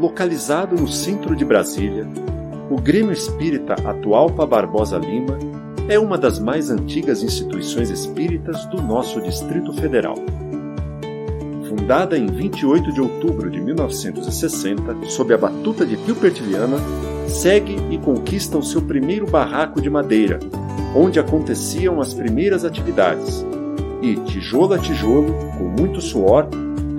localizado no centro de Brasília, o Grêmio Espírita Atualpa Barbosa Lima é uma das mais antigas instituições espíritas do nosso Distrito Federal. Fundada em 28 de outubro de 1960, sob a batuta de Gilbert Viana, segue e conquista o seu primeiro barraco de madeira, onde aconteciam as primeiras atividades. E, tijolo a tijolo, com muito suor,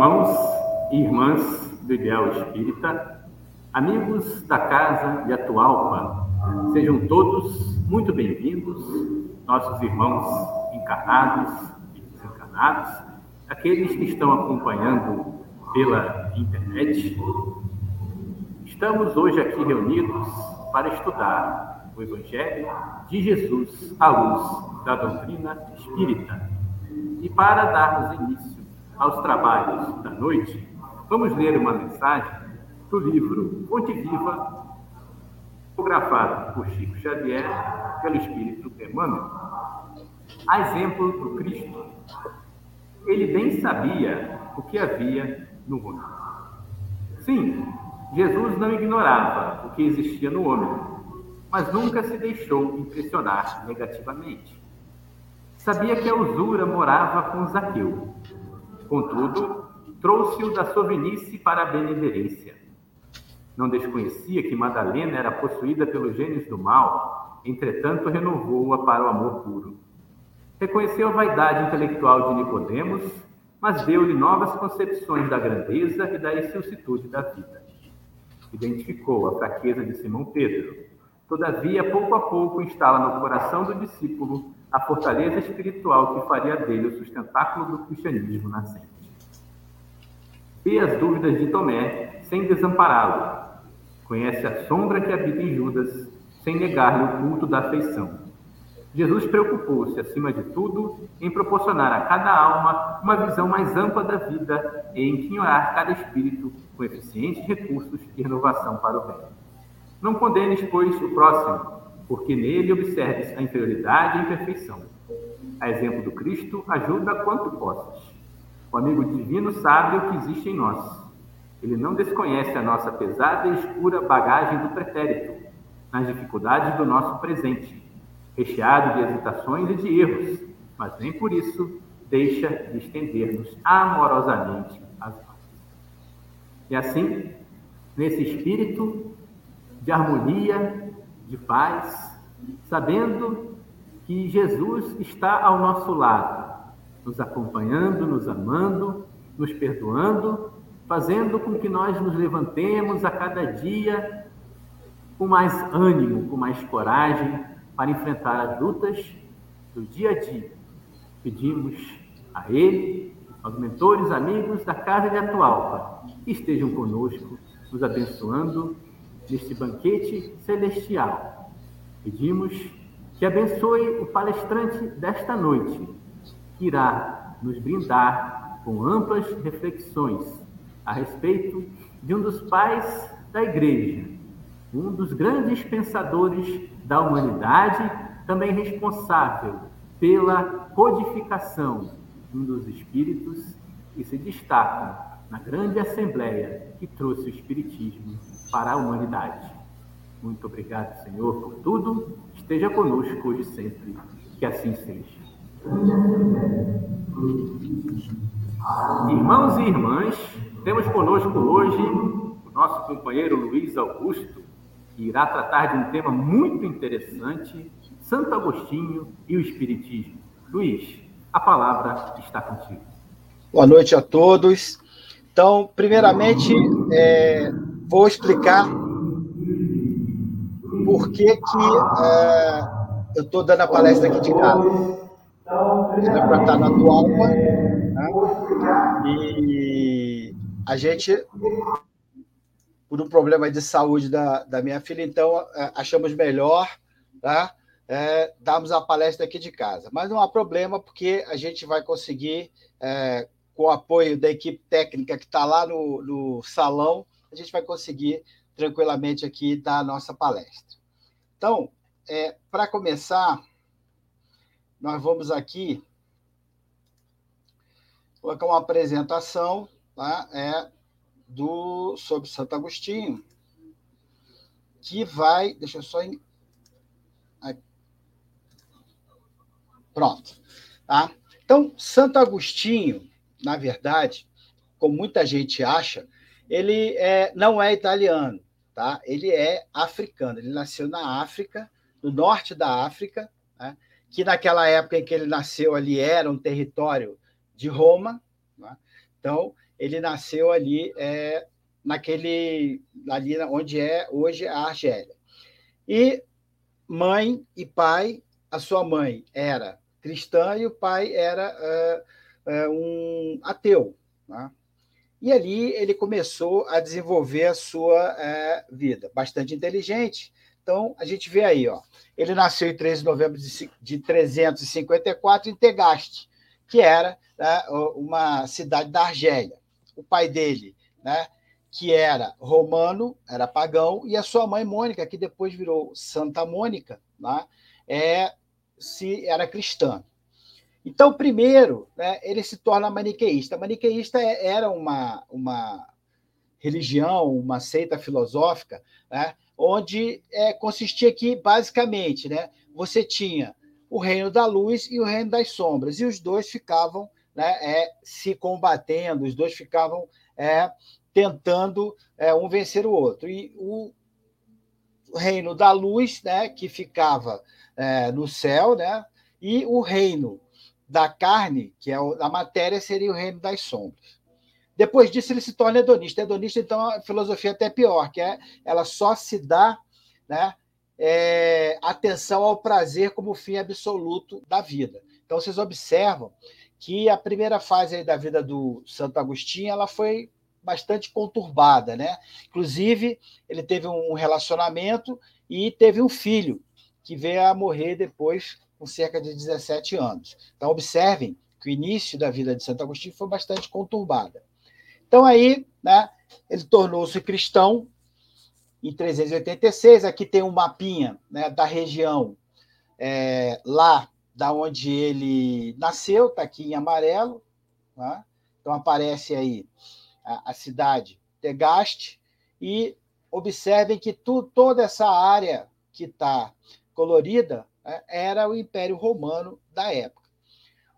Irmãos e irmãs do Ideal Espírita, amigos da Casa de Atualpa, sejam todos muito bem-vindos, nossos irmãos encarnados e desencarnados, aqueles que estão acompanhando pela internet. Estamos hoje aqui reunidos para estudar o Evangelho de Jesus à luz da doutrina espírita e para darmos início aos trabalhos da noite, vamos ler uma mensagem do livro Fonte Viva, fotografado por Chico Xavier pelo Espírito Emmanuel. A exemplo do Cristo, ele bem sabia o que havia no homem. Sim, Jesus não ignorava o que existia no homem, mas nunca se deixou impressionar negativamente. Sabia que a usura morava com Zaqueu. Contudo, trouxe-o da sovinice para a benevolência. Não desconhecia que Madalena era possuída pelos gênios do mal, entretanto renovou-a para o amor puro. Reconheceu a vaidade intelectual de Nicodemos, mas deu-lhe novas concepções da grandeza e da excelsitude da vida. Identificou a fraqueza de Simão Pedro. Todavia, pouco a pouco, instala no coração do discípulo a fortaleza espiritual que faria dele o sustentáculo do cristianismo nascente. Vê as dúvidas de Tomé sem desampará-lo. Conhece a sombra que habita em Judas sem negar-lhe o culto da afeição. Jesus preocupou-se, acima de tudo, em proporcionar a cada alma uma visão mais ampla da vida e em quinhorar cada espírito com eficientes recursos de renovação para o bem. Não condenes, pois, o próximo, porque nele observes a inferioridade e a imperfeição. A exemplo do Cristo, ajuda quanto possas. O amigo divino sabe o que existe em nós. Ele não desconhece a nossa pesada e escura bagagem do pretérito, nas dificuldades do nosso presente, recheado de hesitações e de erros, mas nem por isso deixa de estender-nos amorosamente as mãos. E assim, nesse espírito de harmonia, de paz, sabendo que Jesus está ao nosso lado, nos acompanhando, nos amando, nos perdoando, fazendo com que nós nos levantemos a cada dia com mais ânimo, com mais coragem para enfrentar as lutas do dia a dia. Pedimos a Ele, aos mentores, amigos da Casa de Atualpa, que estejam conosco, nos abençoando neste banquete celestial. Pedimos que abençoe o palestrante desta noite, que irá nos brindar com amplas reflexões a respeito de um dos pais da Igreja, um dos grandes pensadores da humanidade, também responsável pela codificação um dos espíritos que se destacam na grande assembleia que trouxe o Espiritismo para a humanidade. Muito obrigado, Senhor, por tudo. Esteja conosco hoje sempre. Que assim seja. Irmãos e irmãs, temos conosco hoje o nosso companheiro Luiz Augusto, que irá tratar de um tema muito interessante, Santo Agostinho e o Espiritismo. Luiz, a palavra está contigo. Boa noite a todos. Então, primeiramente, é, vou explicar por que, que é, eu estou dando a palestra aqui de casa. Era para estar na Atualpa, né? e a gente, por um problema de saúde da, da minha filha, então é, achamos melhor tá? é, darmos a palestra aqui de casa. Mas não há problema, porque a gente vai conseguir, é, com o apoio da equipe técnica que está lá no, no salão, a gente vai conseguir tranquilamente aqui dar a nossa palestra. Então, é, para começar, nós vamos aqui colocar uma apresentação tá? é, do, sobre Santo Agostinho, que vai. Deixa eu só. Pronto. Tá? Então, Santo Agostinho, na verdade, como muita gente acha, ele é, não é italiano, tá? ele é africano. Ele nasceu na África, no norte da África, né? que naquela época em que ele nasceu ali era um território de Roma. Né? Então, ele nasceu ali é, naquele ali onde é hoje a Argélia. E mãe e pai, a sua mãe era cristã e o pai era uh, uh, um ateu. Né? E ali ele começou a desenvolver a sua uh, vida, bastante inteligente. Então, a gente vê aí, ó, ele nasceu em 13 de novembro de 354 em Tegaste, que era né, uma cidade da Argélia. O pai dele, né, que era romano, era pagão, e a sua mãe Mônica, que depois virou Santa Mônica, né, é se era cristã. Então, primeiro, né, ele se torna maniqueísta. Maniqueísta é, era uma, uma religião, uma seita filosófica, né, onde é, consistia que, basicamente, né, você tinha o reino da luz e o reino das sombras, e os dois ficavam né, é, se combatendo, os dois ficavam é, tentando é, um vencer o outro. E o reino da luz, né, que ficava é, no céu, né? E o reino da carne, que é a matéria, seria o reino das sombras. Depois disso, ele se torna hedonista. Hedonista, então, a filosofia é até pior, que é ela só se dá né, é, atenção ao prazer como fim absoluto da vida. Então, vocês observam que a primeira fase da vida do Santo Agostinho ela foi bastante conturbada, né? Inclusive, ele teve um relacionamento e teve um filho, que veio a morrer depois com cerca de 17 anos. Então, observem que o início da vida de Santo Agostinho foi bastante conturbada. Então, aí, né, ele tornou-se cristão em 386. Aqui tem um mapinha né, da região é, lá da onde ele nasceu, está aqui em amarelo. Tá? Então, aparece aí a, a cidade Tegaste. E observem que tu, toda essa área que está colorida era o Império Romano da época.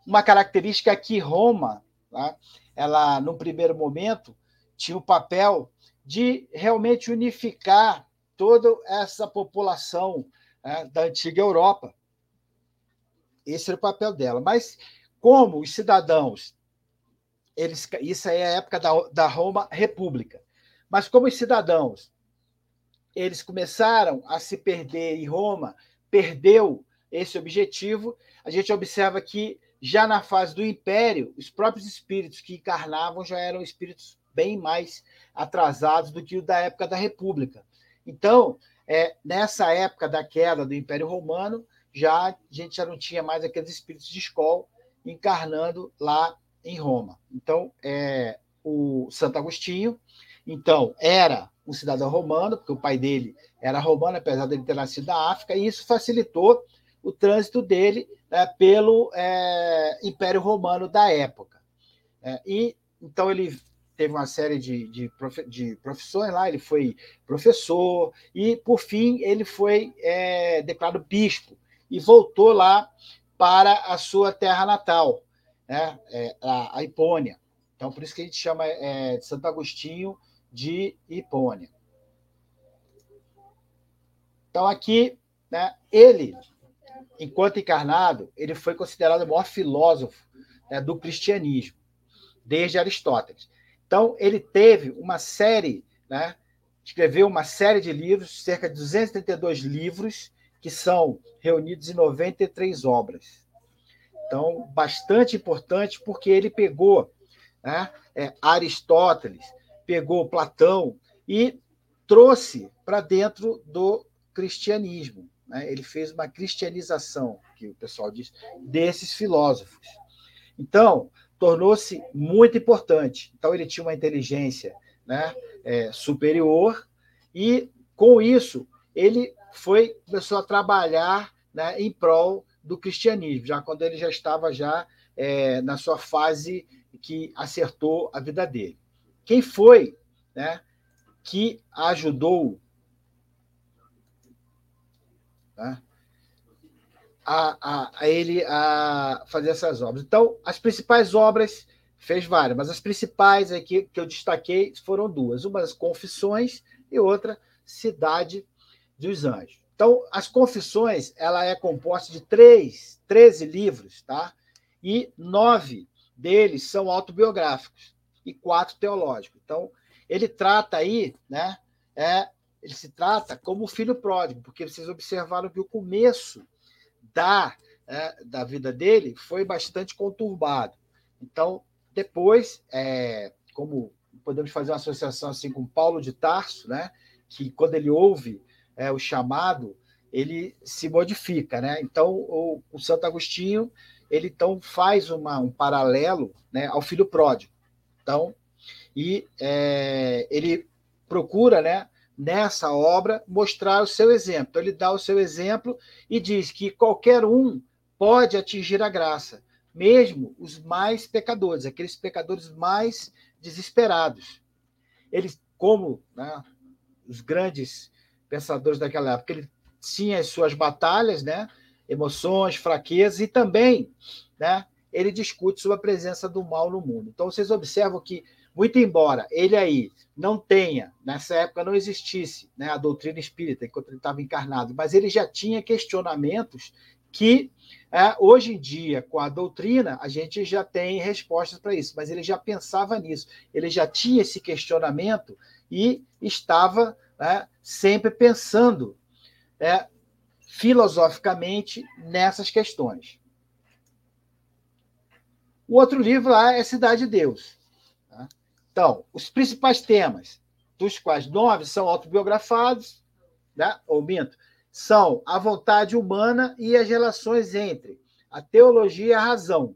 Uma característica é que Roma, tá, ela, no primeiro momento, tinha o papel de realmente unificar toda essa população né, da antiga Europa. Esse era o papel dela. Mas como os cidadãos, eles, isso aí é a época da, da Roma República, mas como os cidadãos eles começaram a se perder em Roma perdeu esse objetivo, a gente observa que já na fase do Império, os próprios espíritos que encarnavam já eram espíritos bem mais atrasados do que o da época da República. Então, é, nessa época da queda do Império Romano, já a gente já não tinha mais aqueles espíritos de escola encarnando lá em Roma. Então, é, o Santo Agostinho, então, era um cidadão romano, porque o pai dele era romano, apesar de ele ter nascido na África, e isso facilitou o trânsito dele né, pelo é, Império Romano da época. É, e então ele teve uma série de, de, prof, de, profissões lá, ele foi professor, e por fim ele foi é, declarado bispo e voltou lá para a sua terra natal, né, é, a, a Hipônia. Então, por isso que a gente chama é, de Santo Agostinho de Hipônia. Então, aqui, né, ele, enquanto encarnado, ele foi considerado o maior filósofo né, do cristianismo, desde Aristóteles. Então, ele teve uma série, né, escreveu uma série de livros, cerca de 232 livros, que são reunidos em 93 obras. Então, bastante importante, porque ele pegou né, é, Aristóteles, pegou Platão e trouxe para dentro do cristianismo. Né? Ele fez uma cristianização, que o pessoal diz, desses filósofos. Então, tornou-se muito importante. Então, ele tinha uma inteligência né, é, superior e, com isso, ele foi começou a trabalhar né, em prol do cristianismo, já quando ele já estava já é, na sua fase que acertou a vida dele. Quem foi né, que ajudou né, a, a, a, ele a fazer essas obras? Então, as principais obras, fez várias, mas as principais aqui que eu destaquei foram duas: uma as Confissões e outra Cidade dos Anjos. Então, as Confissões ela é composta de três, 13 livros, tá? E nove deles são autobiográficos e quatro teológicos. Então, ele trata aí, né? É, ele se trata como filho pródigo, porque vocês observaram que o começo da, é, da vida dele foi bastante conturbado. Então, depois, é, como podemos fazer uma associação assim com Paulo de Tarso, né? Que quando ele ouve é, o chamado, ele se modifica, né? Então, o, o Santo Agostinho ele então faz uma, um paralelo né, ao filho pródigo. Então, e é, ele procura, né, nessa obra, mostrar o seu exemplo. Então, ele dá o seu exemplo e diz que qualquer um pode atingir a graça, mesmo os mais pecadores, aqueles pecadores mais desesperados. Eles, como né, os grandes pensadores daquela época, ele tinha as suas batalhas, né? emoções, fraquezas e também, né, ele discute sobre a presença do mal no mundo. Então vocês observam que muito embora ele aí não tenha, nessa época não existisse né, a doutrina espírita, enquanto ele estava encarnado, mas ele já tinha questionamentos que é, hoje em dia, com a doutrina, a gente já tem respostas para isso, mas ele já pensava nisso, ele já tinha esse questionamento e estava né, sempre pensando é, filosoficamente nessas questões. O outro livro lá é Cidade de Deus. Tá? Então, os principais temas, dos quais nove são autobiografados, né? ou minto, são a vontade humana e as relações entre a teologia e a razão.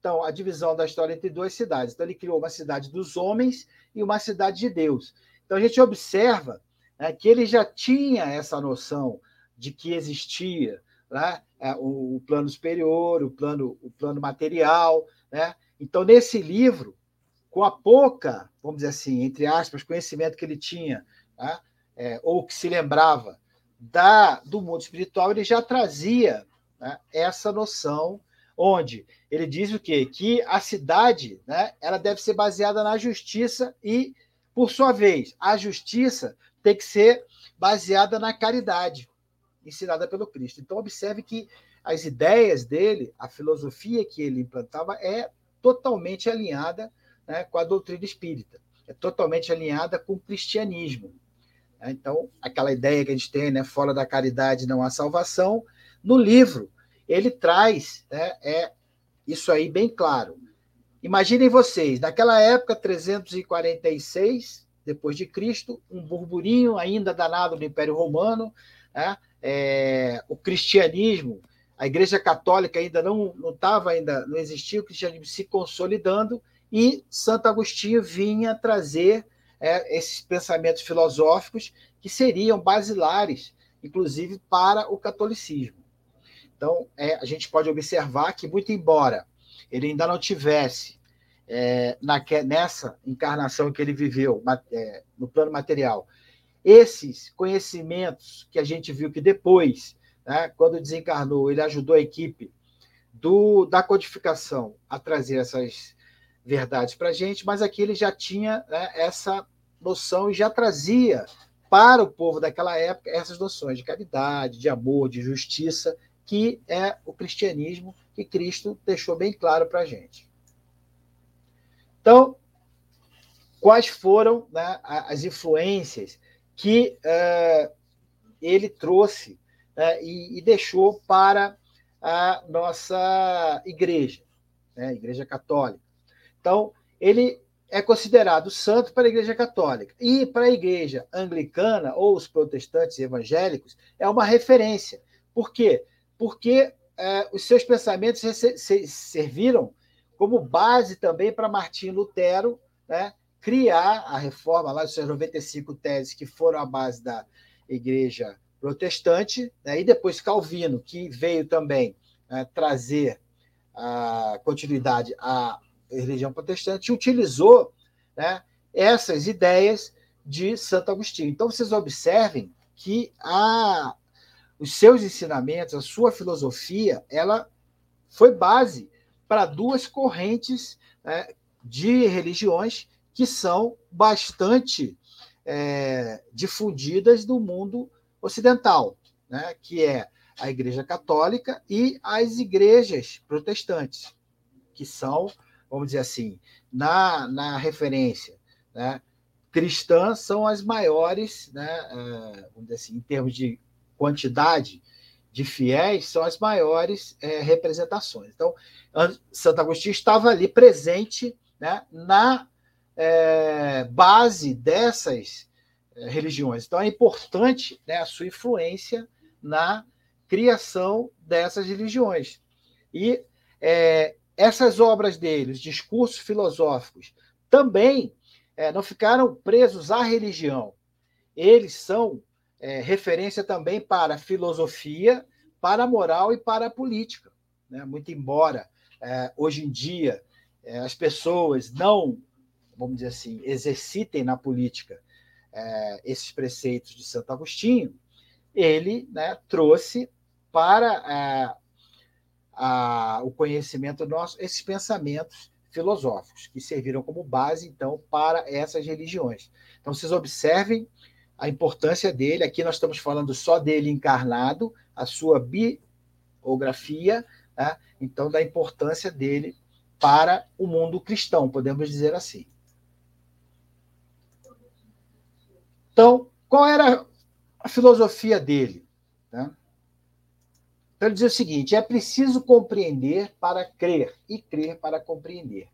Então, a divisão da história entre duas cidades. Então, ele criou uma cidade dos homens e uma cidade de Deus. Então, a gente observa né, que ele já tinha essa noção de que existia né, é, o, plano superior, o plano, o plano material. Né? Então, nesse livro, com a pouca, vamos dizer assim, entre aspas, conhecimento que ele tinha, né, é, ou que se lembrava da, do mundo espiritual, ele já trazia né, essa noção, onde ele diz o quê? Que a cidade né, ela deve ser baseada na justiça e, por sua vez, a justiça tem que ser baseada na caridade ensinada pelo Cristo. Então, observe que as ideias dele, a filosofia que ele implantava, é totalmente alinhada né, com a doutrina espírita, é totalmente alinhada com o cristianismo. Né? Então, aquela ideia que a gente tem, né, fora da caridade não há salvação, no livro ele traz né, é, isso aí bem claro. Imaginem vocês, naquela época, 346 depois de Cristo, um burburinho ainda danado do Império Romano, né? É, o cristianismo, a Igreja Católica ainda não não estava ainda não existia o cristianismo se consolidando e Santo Agostinho vinha trazer é, esses pensamentos filosóficos que seriam basilares, inclusive para o catolicismo. Então, é, a gente pode observar que, muito embora ele ainda não tivesse é, nessa encarnação que ele viveu é, no plano material, esses conhecimentos que a gente viu que depois, né, quando desencarnou, ele ajudou a equipe do, da codificação a trazer essas verdades para a gente, mas aqui ele já tinha né, essa noção e já trazia para o povo daquela época essas noções de caridade, de amor, de justiça, que é o cristianismo que Cristo deixou bem claro para a gente. Então, quais foram né, as influências que uh, ele trouxe uh, e, e, deixou para a nossa igreja, né, Igreja Católica? Então, ele é considerado santo para a Igreja Católica. E para a Igreja Anglicana, ou os protestantes evangélicos, é uma referência. Por quê? Porque é, os seus pensamentos serviram como base também para Martinho Lutero né, criar a reforma, lá seus 95 teses, que foram a base da Igreja Protestante, né, e depois Calvino, que veio também né, trazer a continuidade à religião protestante utilizou né, essas ideias de Santo Agostinho. Então, vocês observem que a, os seus ensinamentos, a sua filosofia, ela foi base para duas correntes né, de religiões que são bastante é, difundidas no mundo ocidental, né, que é a Igreja Católica e as igrejas protestantes, que são vamos dizer assim, na, na referência né, cristã, são as maiores, né, é, vamos dizer assim, em termos de quantidade de fiéis, são as maiores é, representações. Então, Santo Agostinho estava ali presente né, na é, base dessas é, religiões. Então, é importante né, a sua influência na criação dessas religiões. E é, essas obras dele, os discursos filosóficos, também é, não ficaram presos à religião. Eles são é, referência também para a filosofia, para a moral e para a política. Né? Muito embora é, hoje em dia é, as pessoas não, vamos dizer assim, exercitem na política é, esses preceitos de Santo Agostinho, ele né, trouxe para é, a, o conhecimento nosso, esses pensamentos filosóficos, que serviram como base, então, para essas religiões. Então, vocês observem a importância dele. Aqui nós estamos falando só dele encarnado, a sua biografia, né? então, da importância dele para o mundo cristão, podemos dizer assim. Então, qual era a filosofia dele? Né? Então, ele diz o seguinte: é preciso compreender para crer e crer para compreender.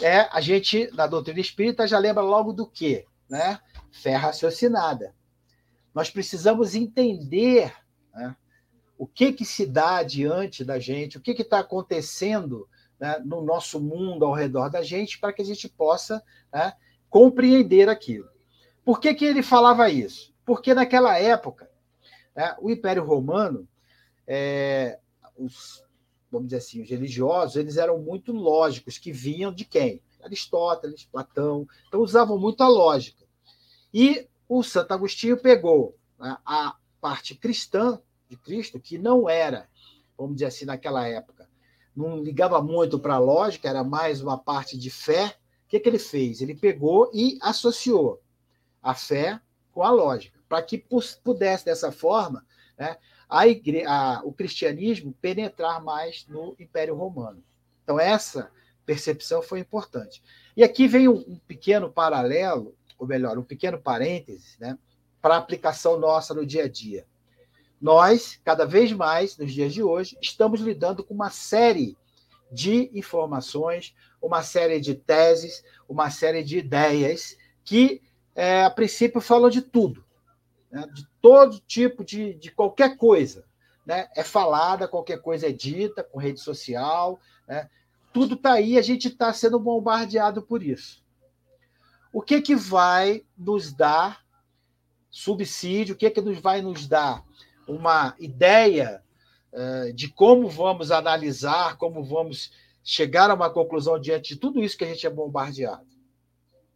É, a gente, na doutrina espírita, já lembra logo do quê? Né? Fé raciocinada. Nós precisamos entender né, o que, que se dá diante da gente, o que está acontecendo né, no nosso mundo ao redor da gente, para que a gente possa né, compreender aquilo. Por que, que ele falava isso? Porque naquela época, né, o Império Romano é, os, vamos dizer assim, os religiosos, eles eram muito lógicos, que vinham de quem? Aristóteles, Platão, então usavam muito a lógica. E o Santo Agostinho pegou né, a parte cristã de Cristo, que não era, vamos dizer assim, naquela época, não ligava muito para a lógica, era mais uma parte de fé. O que, que ele fez? Ele pegou e associou a fé com a lógica, para que pudesse, dessa forma, né, a igre... a... o cristianismo penetrar mais no Império Romano. Então, essa percepção foi importante. E aqui vem um, um pequeno paralelo, ou melhor, um pequeno parêntese, né, para a aplicação nossa no dia a dia. Nós, cada vez mais, nos dias de hoje, estamos lidando com uma série de informações, uma série de teses, uma série de ideias que, é, a princípio, falam de tudo, né? de todo tipo de, de qualquer coisa. Né? É falada, qualquer coisa é dita, com rede social, né? tudo está aí, a gente está sendo bombardeado por isso. O que, que vai nos dar subsídio, o que, que nos vai nos dar uma ideia uh, de como vamos analisar, como vamos chegar a uma conclusão diante de tudo isso que a gente é bombardeado?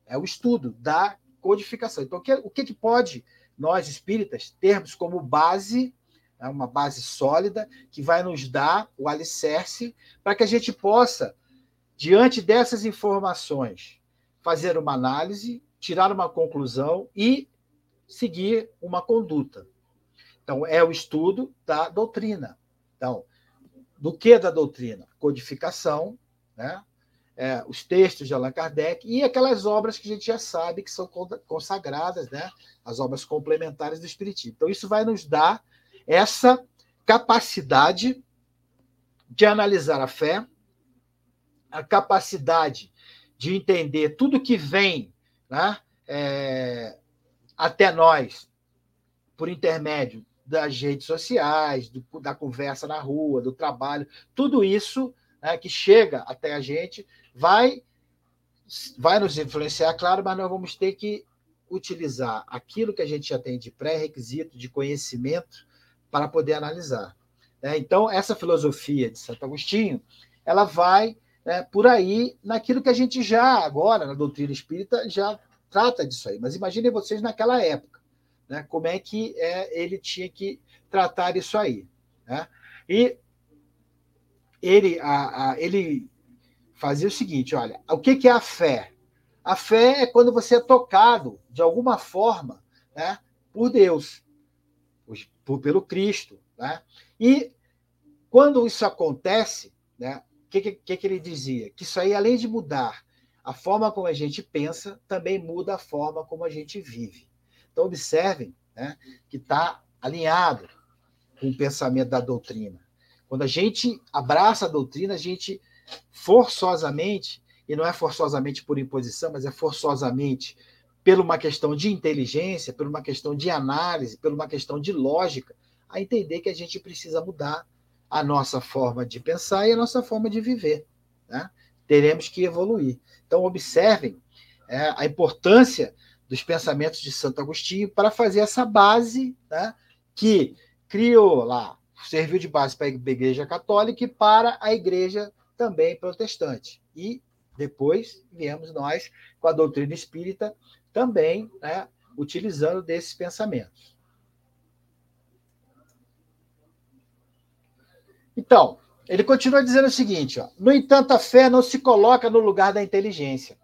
É o estudo da codificação. Então, o que, o que, pode nós espíritas termos como base é uma base sólida que vai nos dar o alicerce para que a gente possa, diante dessas informações, fazer uma análise, tirar uma conclusão e seguir uma conduta. Então, é o estudo da doutrina. Então, do que da doutrina? Codificação, né? É, os textos de Allan Kardec e aquelas obras que a gente já sabe que são consagradas, né? as obras complementares do Espiritismo. Então, isso vai nos dar essa capacidade de analisar a fé, a capacidade de entender tudo que vem né, é, até nós por intermédio das redes sociais, do, da conversa na rua, do trabalho, tudo isso né, que chega até a gente vai vai nos influenciar, claro, mas nós vamos ter que utilizar aquilo que a gente já tem de pré-requisito, de conhecimento, para poder analisar. Né? Então, essa filosofia de Santo Agostinho, ela vai né, por aí naquilo que a gente já, agora, na doutrina espírita, já trata disso aí. Mas imaginem vocês naquela época, né, como é que é, ele tinha que tratar isso aí. Né? E ele, a, a, ele fazia o seguinte: olha, o que, que é a fé? A fé é quando você é tocado, de alguma forma, né, por Deus por, pelo Cristo. Né? E quando isso acontece, né, o que, que, que ele dizia? Que isso aí, além de mudar a forma como a gente pensa, também muda a forma como a gente vive. Então, observem né, que está alinhado com o pensamento da doutrina. Quando a gente abraça a doutrina, a gente forçosamente, e não é forçosamente por imposição, mas é forçosamente por uma questão de inteligência, por uma questão de análise, por uma questão de lógica, a entender que a gente precisa mudar a nossa forma de pensar e a nossa forma de viver. Né? Teremos que evoluir. Então, observem é, a importância dos pensamentos de Santo Agostinho para fazer essa base né, que criou lá, serviu de base para a Igreja Católica e para a Igreja também protestante. E depois viemos nós com a doutrina espírita também né, utilizando desses pensamentos. Então, ele continua dizendo o seguinte: ó, no entanto, a fé não se coloca no lugar da inteligência.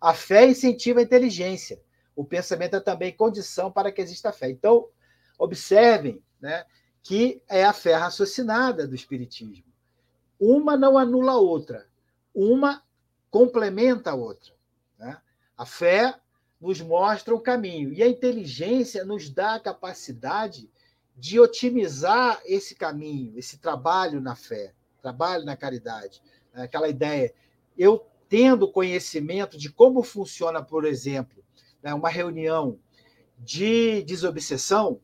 A fé incentiva a inteligência. O pensamento é também condição para que exista fé. Então, observem né, que é a fé raciocinada do Espiritismo. Uma não anula a outra, uma complementa a outra. Né? A fé nos mostra o caminho. E a inteligência nos dá a capacidade de otimizar esse caminho, esse trabalho na fé, trabalho na caridade. Aquela ideia, eu tendo conhecimento de como funciona, por exemplo, né, uma reunião de desobsessão,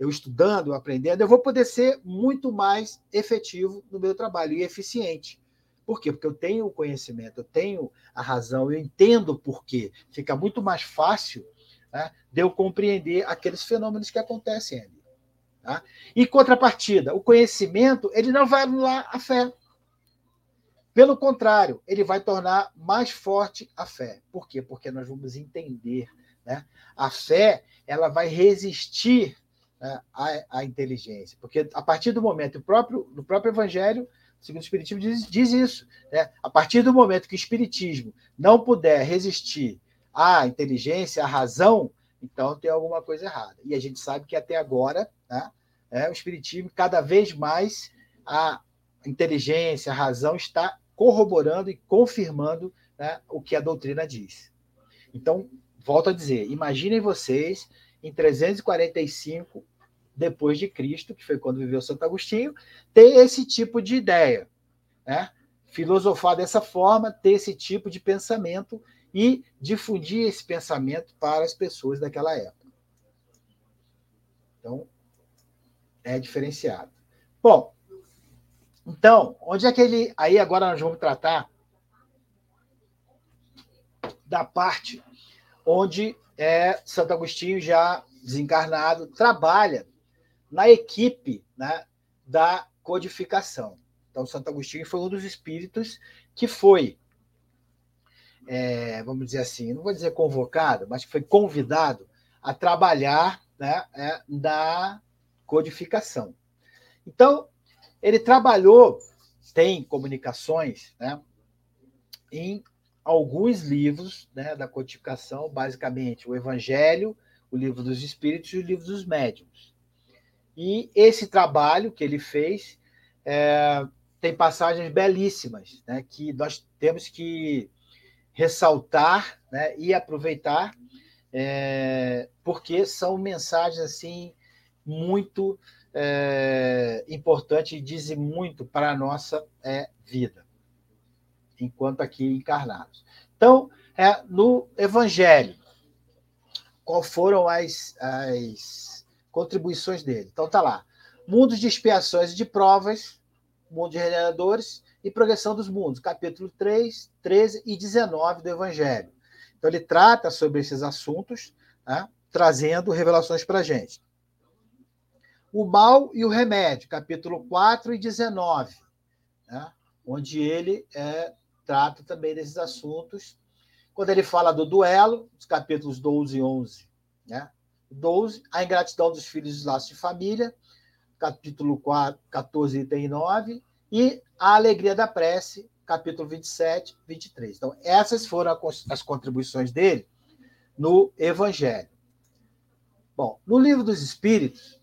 eu estudando, aprendendo, eu vou poder ser muito mais efetivo no meu trabalho e eficiente. Por quê? Porque eu tenho o conhecimento, eu tenho a razão, eu entendo por quê. Fica muito mais fácil né, de eu compreender aqueles fenômenos que acontecem ali. Tá? Em contrapartida, o conhecimento ele não vai anular a fé. Pelo contrário, ele vai tornar mais forte a fé. Por quê? Porque nós vamos entender. Né? A fé ela vai resistir né, à, à inteligência. Porque a partir do momento, o próprio, no próprio Evangelho, o segundo Espiritismo diz, diz isso. Né? A partir do momento que o Espiritismo não puder resistir à inteligência, à razão, então tem alguma coisa errada. E a gente sabe que até agora né, é, o Espiritismo, cada vez mais, a inteligência, a razão está corroborando e confirmando né, o que a doutrina diz. Então, volto a dizer, imaginem vocês em 345 depois de Cristo, que foi quando viveu Santo Agostinho, ter esse tipo de ideia. Né? filosofar dessa forma, ter esse tipo de pensamento e difundir esse pensamento para as pessoas daquela época. Então, é diferenciado. Bom, então, onde é que ele. Aí agora nós vamos tratar da parte onde é, Santo Agostinho, já desencarnado, trabalha na equipe né, da codificação. Então, Santo Agostinho foi um dos espíritos que foi, é, vamos dizer assim, não vou dizer convocado, mas foi convidado a trabalhar né, é, na codificação. Então, ele trabalhou, tem comunicações, né, em alguns livros né, da codificação, basicamente o Evangelho, o Livro dos Espíritos e o Livro dos Médiuns. E esse trabalho que ele fez é, tem passagens belíssimas, né, que nós temos que ressaltar né, e aproveitar, é, porque são mensagens assim muito é, importantes e dizem muito para a nossa é, vida, enquanto aqui encarnados. Então, é, no Evangelho, qual foram as, as contribuições dele? Então, tá lá. Mundos de expiações e de provas, mundo de regeneradores e progressão dos mundos, capítulo 3, 13 e 19 do Evangelho. Então, ele trata sobre esses assuntos, né, trazendo revelações para a gente. O mal e o remédio, capítulo 4 e 19, né, onde ele é, trata também desses assuntos. Quando ele fala do duelo, os capítulos 12 e 11. Né, 12, a ingratidão dos filhos dos laços de família, capítulo 4, 14 e 39, e a alegria da prece, capítulo 27, 23. Então, essas foram as contribuições dele no Evangelho. Bom, no livro dos Espíritos,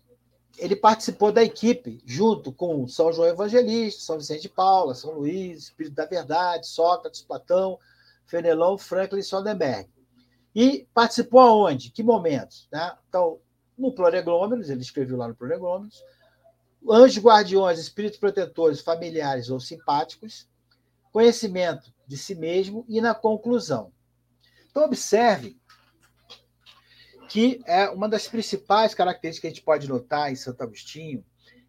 ele participou da equipe, junto com São João Evangelista, São Vicente de Paula, São Luís, Espírito da Verdade, Sócrates, Platão, Fenelon, Franklin e Sonderberg. E participou aonde? Que momentos? Né? Então, no Prolegômenos, ele escreveu lá no Prolegômenos, anjos guardiões, espíritos protetores, familiares ou simpáticos, conhecimento de si mesmo e na conclusão. Então, observe que é uma das principais características que a gente pode notar em Santo Agostinho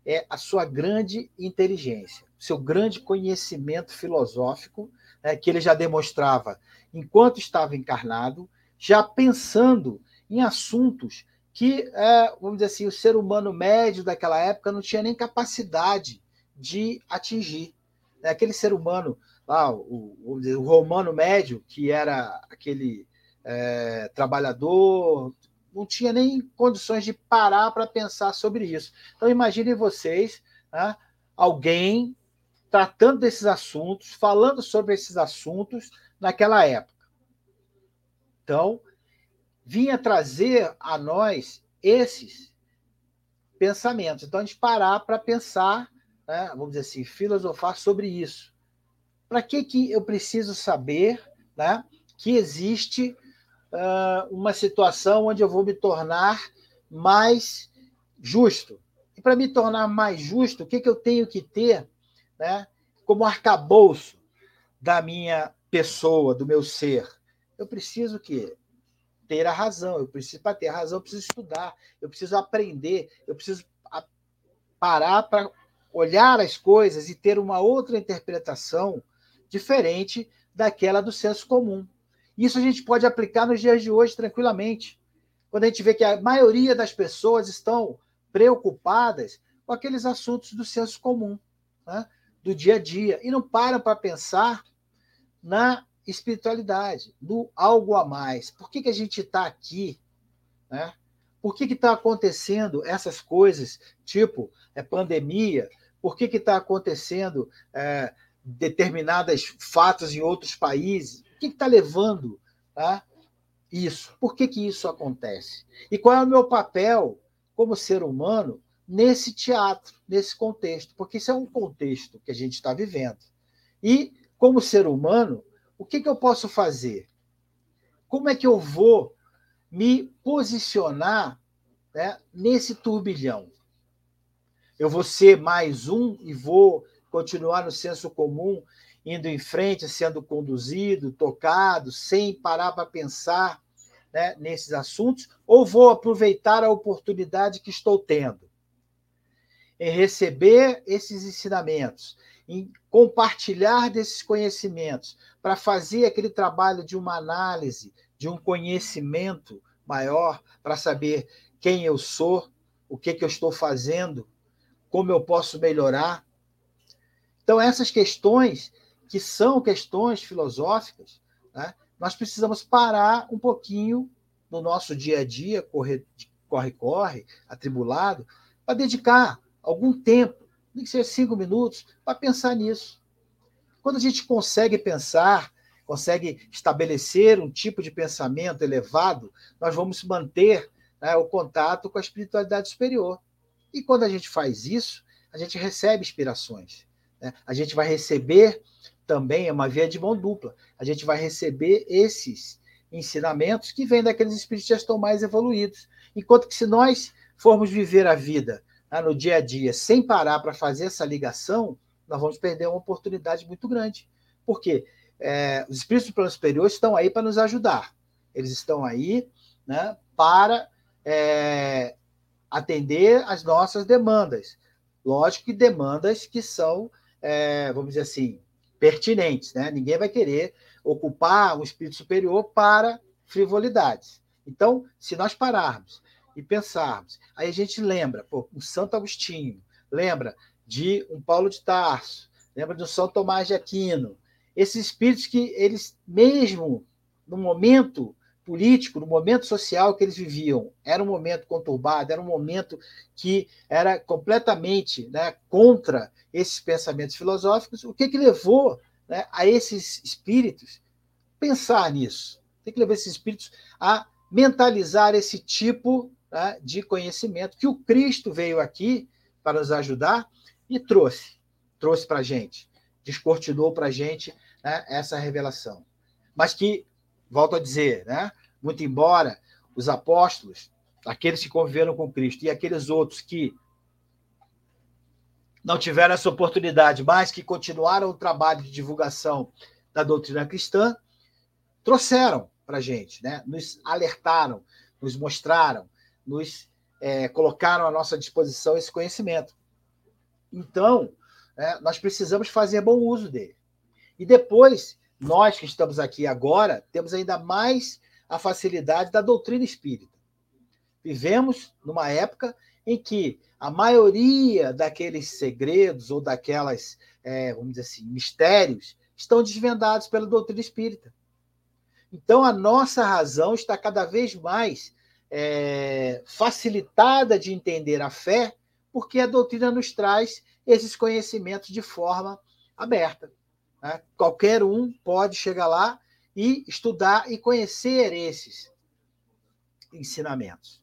é a sua grande inteligência, seu grande conhecimento filosófico, né, que ele já demonstrava enquanto estava encarnado, já pensando em assuntos que, é, vamos dizer assim, o ser humano médio daquela época não tinha nem capacidade de atingir. Né? Aquele ser humano, lá, o, o, romano médio, que era aquele é, trabalhador, não tinha nem condições de parar para pensar sobre isso. Então, imaginem vocês, né, alguém tratando desses assuntos, falando sobre esses assuntos naquela época. Então, vinha trazer a nós esses pensamentos. Então, a gente parar para pensar, né, vamos dizer assim, filosofar sobre isso. Para que, que eu preciso saber né, que existe uh, uma situação onde eu vou me tornar mais justo? E para me tornar mais justo, o que, que eu tenho que ter né, como arcabouço da minha pessoa, do meu ser? Eu preciso que ter a razão. Eu preciso, para ter a razão, eu preciso estudar, eu preciso aprender, eu preciso parar para olhar as coisas e ter uma outra interpretação diferente daquela do senso comum. Isso a gente pode aplicar nos dias de hoje tranquilamente. Quando a gente vê que a maioria das pessoas estão preocupadas com aqueles assuntos do senso comum, né? do dia a dia, e não param para pensar na espiritualidade, do algo a mais. Por que, que a gente está aqui? Né? Por que está acontecendo essas coisas, tipo é, pandemia? Por que está acontecendo é, determinados fatos em outros países? O que está levando tá, isso? Por que, que isso acontece? E qual é o meu papel como ser humano nesse teatro, nesse contexto? Porque isso é um contexto que a gente está vivendo. E, como ser humano, o que, que eu posso fazer? Como é que eu vou me posicionar né, nesse turbilhão? Eu vou ser mais um e vou continuar no senso comum indo em frente, sendo conduzido, tocado, sem parar para pensar né, nesses assuntos, ou vou aproveitar a oportunidade que estou tendo em receber esses ensinamentos, em compartilhar desses conhecimentos, para fazer aquele trabalho de uma análise, de um conhecimento maior, para saber quem eu sou, o que, que eu estou fazendo, como eu posso melhorar. Então, essas questões, que são questões filosóficas, né, nós precisamos parar um pouquinho no nosso dia a dia, corre-corre, atribulado, para dedicar algum tempo, nem que seja cinco minutos, para pensar nisso. Quando a gente consegue pensar, consegue estabelecer um tipo de pensamento elevado, nós vamos manter né, o contato com a espiritualidade superior. E quando a gente faz isso, a gente recebe inspirações. Né? A gente vai receber também, é uma via de mão dupla, a gente vai receber esses ensinamentos que vêm daqueles espíritos que já estão mais evoluídos. Enquanto que se nós formos viver a vida né, no dia a dia sem parar para fazer essa ligação, nós vamos perder uma oportunidade muito grande. Por quê? É, os espíritos do plano superior estão aí para nos ajudar. Eles estão aí né, para é, atender às nossas demandas. Lógico que demandas que são, é, vamos dizer assim, pertinentes. Né? Ninguém vai querer ocupar um espírito superior para frivolidades. Então, se nós pararmos e pensarmos, aí a gente lembra, pô, um Santo Agostinho, lembra de um Paulo de Tarso, lembra de um São Tomás de Aquino, esses espíritos que eles mesmo no momento político, no momento social que eles viviam. Era um momento conturbado, era um momento que era completamente né, contra esses pensamentos filosóficos. O que, que levou né, a esses espíritos pensar nisso? Tem que levar esses espíritos a mentalizar esse tipo né, de conhecimento que o Cristo veio aqui para nos ajudar e trouxe, trouxe para a gente, descortinou para a gente né, essa revelação. Mas que volto a dizer, né? muito embora os apóstolos, aqueles que conviveram com Cristo e aqueles outros que não tiveram essa oportunidade, mas que continuaram o trabalho de divulgação da doutrina cristã, trouxeram para a gente, né? nos alertaram, nos mostraram, nos é, colocaram à nossa disposição esse conhecimento. Então, é, nós precisamos fazer bom uso dele. E depois, nós que estamos aqui agora, temos ainda mais a facilidade da doutrina espírita. Vivemos numa época em que a maioria daqueles segredos ou daquelas, é, vamos dizer assim, mistérios estão desvendados pela doutrina espírita. Então, a nossa razão está cada vez mais é, facilitada de entender a fé, porque a doutrina nos traz esses conhecimentos de forma aberta. Né? Qualquer um pode chegar lá e estudar e conhecer esses ensinamentos.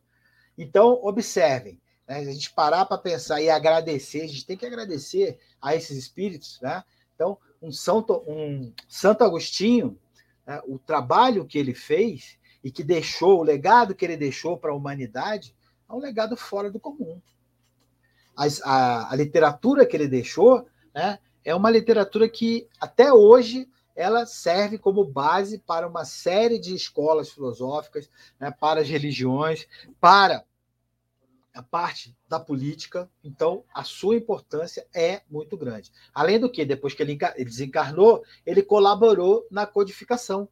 Então, observem, né? a gente parar para pensar e agradecer, a gente tem que agradecer a esses espíritos. Né? Então, um Santo, um Santo Agostinho, né? o trabalho que ele fez e que deixou, o legado que ele deixou para a humanidade, é um legado fora do comum. As, a, a literatura que ele deixou né, é uma literatura que até hoje ela serve como base para uma série de escolas filosóficas, né, para as religiões, para a parte da política. Então, a sua importância é muito grande. Além do que, depois que ele desencarnou, ele colaborou na codificação.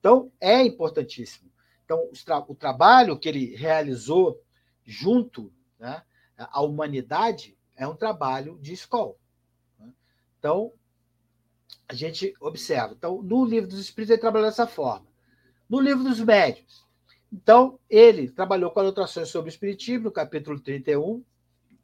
Então, é importantíssimo. Então, o, trabalho que ele realizou junto né, à humanidade é um trabalho de escola. Então, a gente observa. Então, no livro dos Espíritos, ele trabalhou dessa forma. No livro dos Médios, então, ele trabalhou com anotações sobre o Espiritismo, no capítulo 31,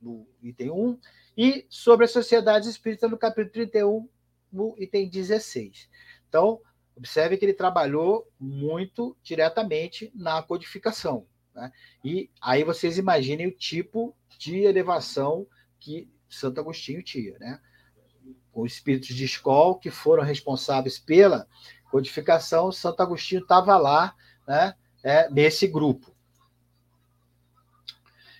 no item 1, e sobre as sociedades espíritas, no capítulo 31, no item 16. Então, observe que ele trabalhou muito diretamente na codificação. Né? E aí vocês imaginem o tipo de elevação que Santo Agostinho tinha. Né? os espíritos de escola que foram responsáveis pela codificação, Santo Agostinho estava lá, né, é, nesse grupo.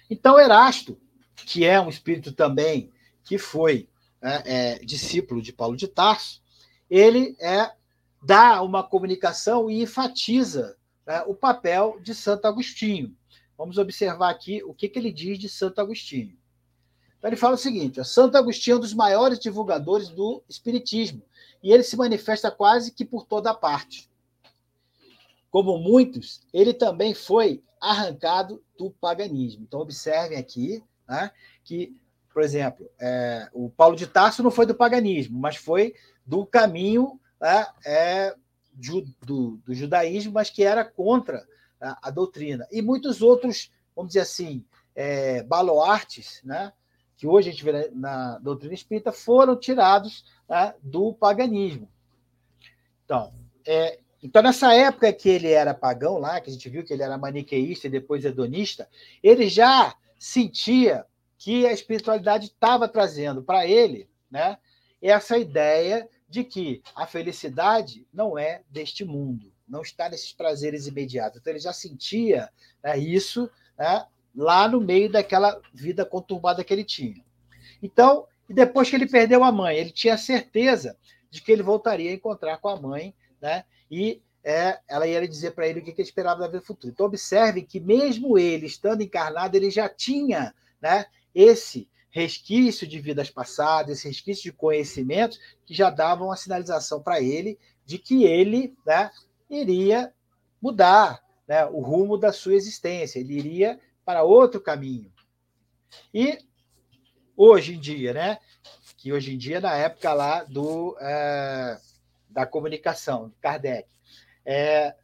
Então, Erasto, que é um espírito também que foi né, é, discípulo de Paulo de Tarso, ele é, dá uma comunicação e enfatiza né, o papel de Santo Agostinho. Vamos observar aqui o que, que ele diz de Santo Agostinho. Então, ele fala o seguinte: Santo Agostinho é um dos maiores divulgadores do Espiritismo, e ele se manifesta quase que por toda parte. Como muitos, ele também foi arrancado do paganismo. Então, observem aqui né, que, por exemplo, é, o Paulo de Tarso não foi do paganismo, mas foi do caminho né, é, do, do, judaísmo, mas que era contra a, a, doutrina. E muitos outros, vamos dizer assim, é, baluartes, né, que hoje a gente vê na, na doutrina espírita, foram tirados né, do paganismo. Então, é, então, nessa época que ele era pagão lá, que a gente viu que ele era maniqueísta e depois hedonista, ele já sentia que a espiritualidade estava trazendo para ele né, essa ideia de que a felicidade não é deste mundo, não está nesses prazeres imediatos. Então, ele já sentia né, isso né, lá no meio daquela vida conturbada que ele tinha. Então, e depois que ele perdeu a mãe, ele tinha certeza de que ele voltaria a encontrar com a mãe, né? E é, ela ia dizer para ele o que, que ele esperava da vida futura. Então, observe que, mesmo ele estando encarnado, ele já tinha né, esse resquício de vidas passadas, resquício de conhecimentos que já davam a sinalização para ele de que ele né, iria mudar né, o rumo da sua existência, ele iria para outro caminho. E hoje em dia, né? Que hoje em dia, na época lá do, é, da comunicação, Kardec, é,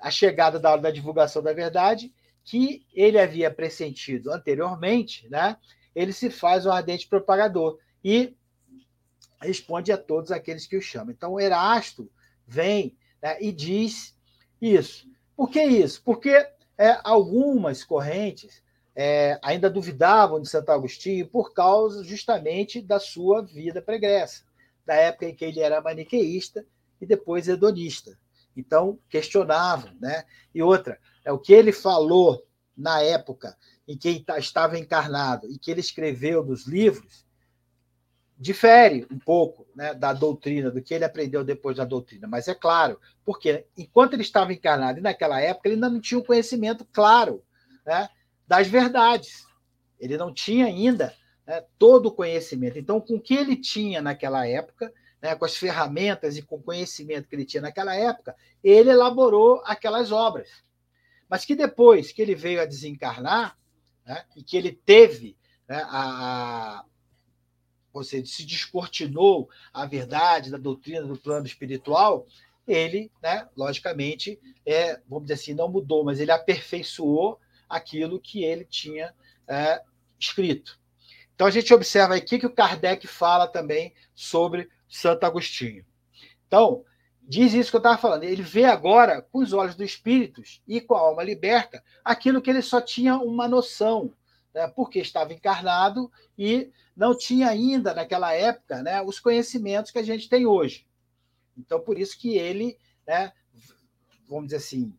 a chegada da hora da divulgação da verdade, que ele havia pressentido anteriormente, né? Ele se faz um ardente propagador e responde a todos aqueles que o chamam. Então, Erasto vem né, e diz isso. Por que isso? Porque é, algumas correntes é, ainda duvidavam de Santo Agostinho por causa justamente da sua vida pregressa, da época em que ele era maniqueísta e depois hedonista. Então, questionavam. Né? E outra, é o que ele falou na época em que estava encarnado e que ele escreveu nos livros, difere um pouco né, da doutrina, do que ele aprendeu depois da doutrina. Mas é claro, porque enquanto ele estava encarnado e naquela época, ele ainda não tinha um conhecimento claro né, das verdades. Ele não tinha ainda né, todo o conhecimento. Então, com o que ele tinha naquela época, né, com as ferramentas e com o conhecimento que ele tinha naquela época, ele elaborou aquelas obras. Mas que depois que ele veio a desencarnar, né, e que ele teve né, a, a você se descortinou a verdade da doutrina do plano espiritual, ele, né, logicamente, é, vamos dizer assim, não mudou, mas ele aperfeiçoou aquilo que ele tinha é, escrito. Então a gente observa aqui que o Kardec fala também sobre Santo Agostinho. Então, diz isso que eu estava falando. Ele vê agora, com os olhos do espírito e com a alma liberta, aquilo que ele só tinha uma noção, né, porque estava encarnado e não tinha ainda, naquela época, né, os conhecimentos que a gente tem hoje. Então, por isso que ele, né, vamos dizer assim,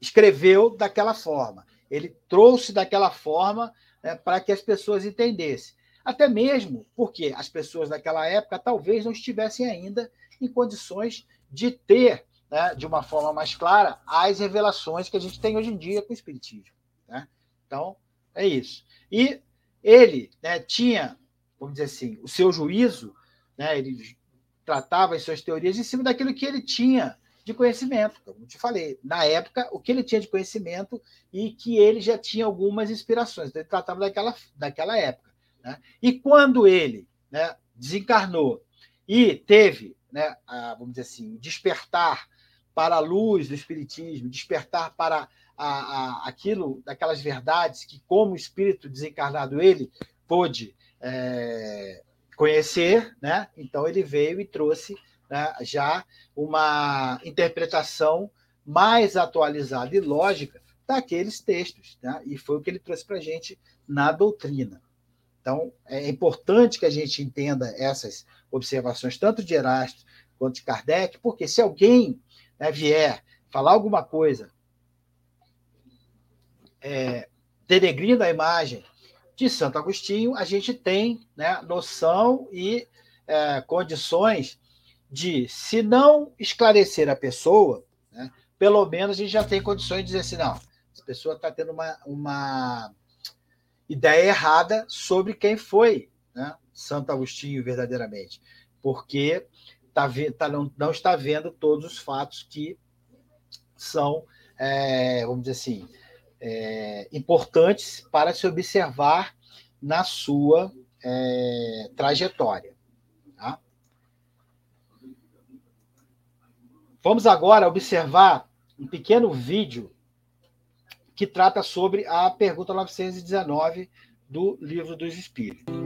escreveu daquela forma. Ele trouxe daquela forma né, para que as pessoas entendessem. Até mesmo porque as pessoas daquela época talvez não estivessem ainda em condições de ter, né, de uma forma mais clara, as revelações que a gente tem hoje em dia com o Espiritismo. Né? Então, é isso. E ele né, tinha, vamos dizer assim, o seu juízo, né, ele tratava as suas teorias em cima daquilo que ele tinha de conhecimento, como te falei. Na época, o que ele tinha de conhecimento e que ele já tinha algumas inspirações. Então, ele tratava daquela, daquela época. Né? E quando ele né, desencarnou e teve, né, a, vamos dizer assim, despertar para a luz do Espiritismo, despertar para a, a, aquilo, daquelas verdades que, como espírito desencarnado, ele pôde é, conhecer, né? então ele veio e trouxe né, já uma interpretação mais atualizada e lógica daqueles textos. Né? E foi o que ele trouxe para a gente na doutrina. Então, é importante que a gente entenda essas observações, tanto de Erasto quanto de Kardec, porque se alguém né, vier falar alguma coisa é, denegrindo a imagem de Santo Agostinho, a gente tem né, noção e é, condições de, se não esclarecer a pessoa, né, pelo menos a gente já tem condições de dizer assim, não, essa pessoa está tendo uma, uma ideia errada sobre quem foi né, Santo Agostinho verdadeiramente, porque tá, tá, não, não está vendo todos os fatos que são, é, vamos dizer assim, é, importantes para se observar na sua é, trajetória. Tá? Vamos agora observar um pequeno vídeo que trata sobre a pergunta 919 do Livro dos Espíritos.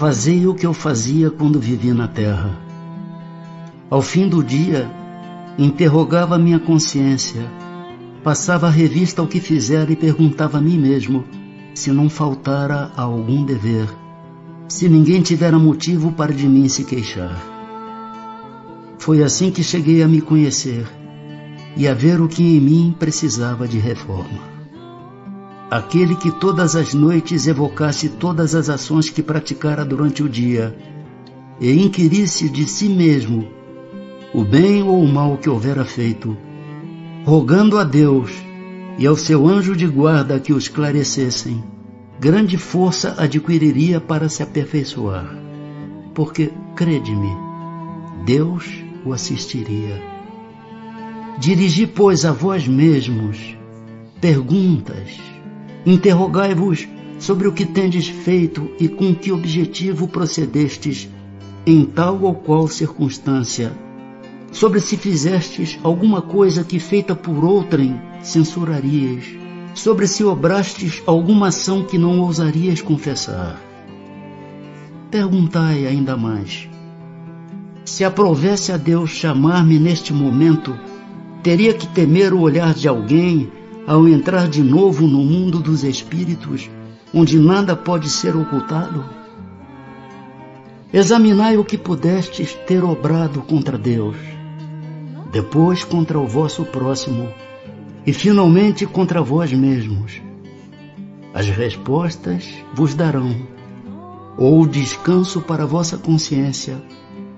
Fazei o que eu fazia quando vivia na terra. Ao fim do dia, interrogava minha consciência, passava a revista ao que fizera e perguntava a mim mesmo se não faltara a algum dever, se ninguém tivera motivo para de mim se queixar. Foi assim que cheguei a me conhecer e a ver o que em mim precisava de reforma aquele que todas as noites evocasse todas as ações que praticara durante o dia e inquirisse de si mesmo o bem ou o mal que houvera feito, rogando a Deus e ao seu anjo de guarda que o esclarecessem, grande força adquiriria para se aperfeiçoar. Porque, crede-me, Deus o assistiria. Dirigi, pois, a vós mesmos perguntas Interrogai-vos sobre o que tendes feito e com que objetivo procedestes em tal ou qual circunstância, sobre se fizestes alguma coisa que feita por outrem censurarias, sobre se obrastes alguma ação que não ousarias confessar. Perguntai ainda mais. Se aprovesse a Deus chamar-me neste momento, teria que temer o olhar de alguém ao entrar de novo no mundo dos espíritos, onde nada pode ser ocultado? Examinai o que pudestes ter obrado contra Deus, depois contra o vosso próximo e finalmente contra vós mesmos. As respostas vos darão ou descanso para vossa consciência,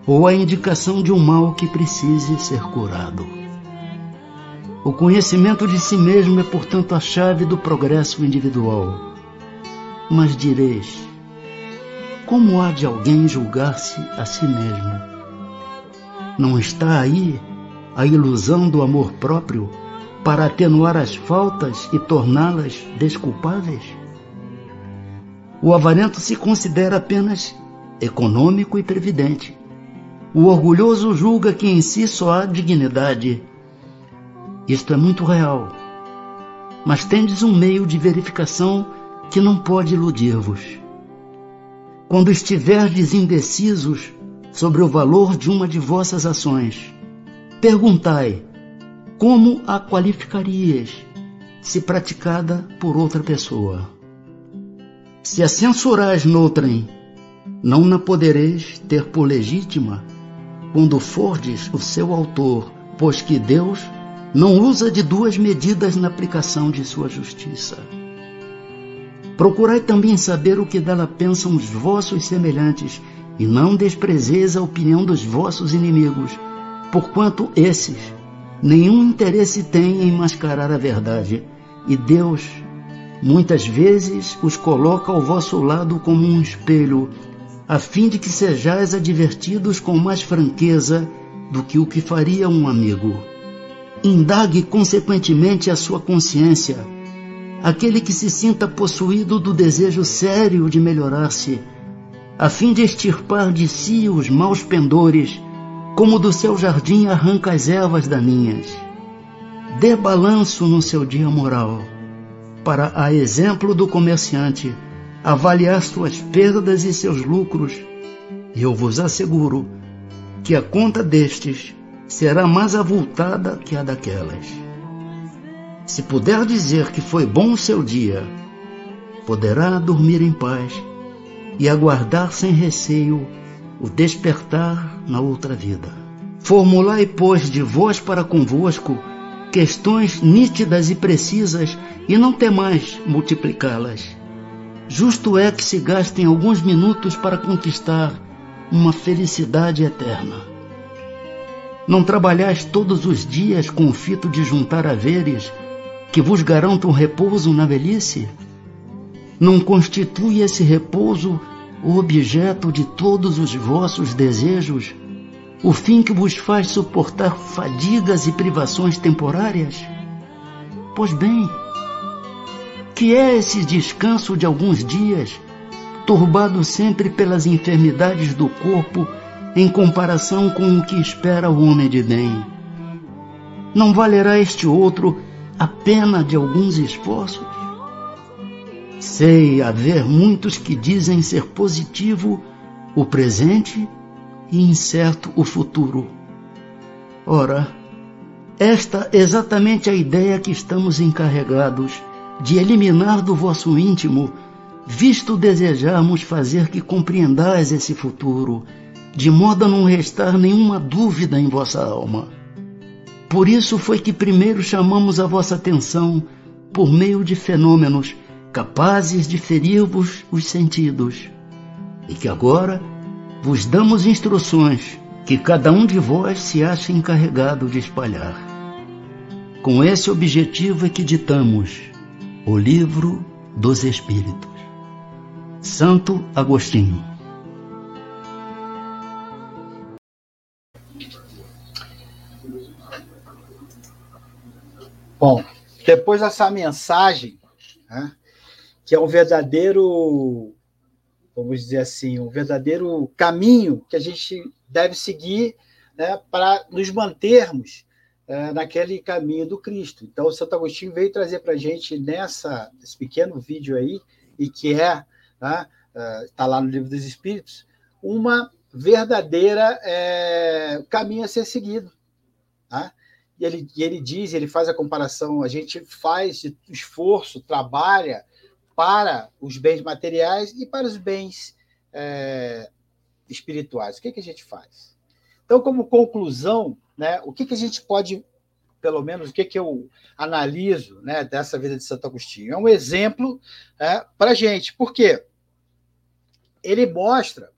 ou a indicação de um mal que precise ser curado. O conhecimento de si mesmo é, portanto, a chave do progresso individual. Mas direis, como há de alguém julgar-se a si mesmo? Não está aí a ilusão do amor próprio para atenuar as faltas e torná-las desculpáveis? O avarento se considera apenas econômico e previdente. O orgulhoso julga que em si só há dignidade isto é muito real. Mas tendes um meio de verificação que não pode iludir-vos. Quando estiverdes indecisos sobre o valor de uma de vossas ações, perguntai como a qualificarias se praticada por outra pessoa. Se a censurais noutrem, não na podereis ter por legítima quando fordes o seu autor, pois que Deus não usa de duas medidas na aplicação de sua justiça. Procurai também saber o que dela pensam os vossos semelhantes, e não desprezeis a opinião dos vossos inimigos, porquanto esses nenhum interesse têm em mascarar a verdade, e Deus muitas vezes os coloca ao vosso lado como um espelho, a fim de que sejais advertidos com mais franqueza do que o que faria um amigo. Indague consequentemente a sua consciência. Aquele que se sinta possuído do desejo sério de melhorar-se, a fim de extirpar de si os maus pendores, como do seu jardim arranca as ervas daninhas. Dê balanço no seu dia moral, para, a exemplo do comerciante, avaliar suas perdas e seus lucros, e eu vos asseguro que a conta destes será mais avultada que a daquelas. Se puder dizer que foi bom o seu dia, poderá dormir em paz, e aguardar sem receio o despertar na outra vida. Formulai, pois, de vós para convosco questões nítidas e precisas e não temais multiplicá-las. Justo é que se gastem alguns minutos para conquistar uma felicidade eterna. Não trabalhais todos os dias com o fito de juntar haveres que vos garantam repouso na velhice? Não constitui esse repouso o objeto de todos os vossos desejos, o fim que vos faz suportar fadigas e privações temporárias? Pois bem, que é esse descanso de alguns dias, turbado sempre pelas enfermidades do corpo em comparação com o que espera o homem de bem? Não valerá este outro a pena de alguns esforços? Sei haver muitos que dizem ser positivo o presente e incerto o futuro. Ora, esta é exatamente a ideia que estamos encarregados de eliminar do vosso íntimo, visto desejarmos fazer que compreendais esse futuro, de modo a não restar nenhuma dúvida em vossa alma. Por isso foi que primeiro chamamos a vossa atenção por meio de fenômenos capazes de ferir-vos os sentidos, e que agora vos damos instruções que cada um de vós se acha encarregado de espalhar. Com esse objetivo é que ditamos o Livro dos Espíritos. Santo Agostinho. Bom, depois dessa mensagem, né, que é um verdadeiro, vamos dizer assim, um verdadeiro caminho que a gente deve seguir né, para nos mantermos é, naquele caminho do Cristo. Então, o Santo Agostinho veio trazer para a gente nessa, nesse pequeno vídeo aí, e que é, está né, é, lá no Livro dos Espíritos, uma verdadeira é, caminho a ser seguido. E ele, e ele diz, ele faz a comparação, a gente faz esforço, trabalha para os bens materiais e para os bens é, espirituais. O que, que a gente faz? Então, como conclusão, né, o que, que a gente pode, pelo menos, o que, que eu analiso né, dessa vida de Santo Agostinho? É um exemplo é, para a gente. Por quê? Ele mostra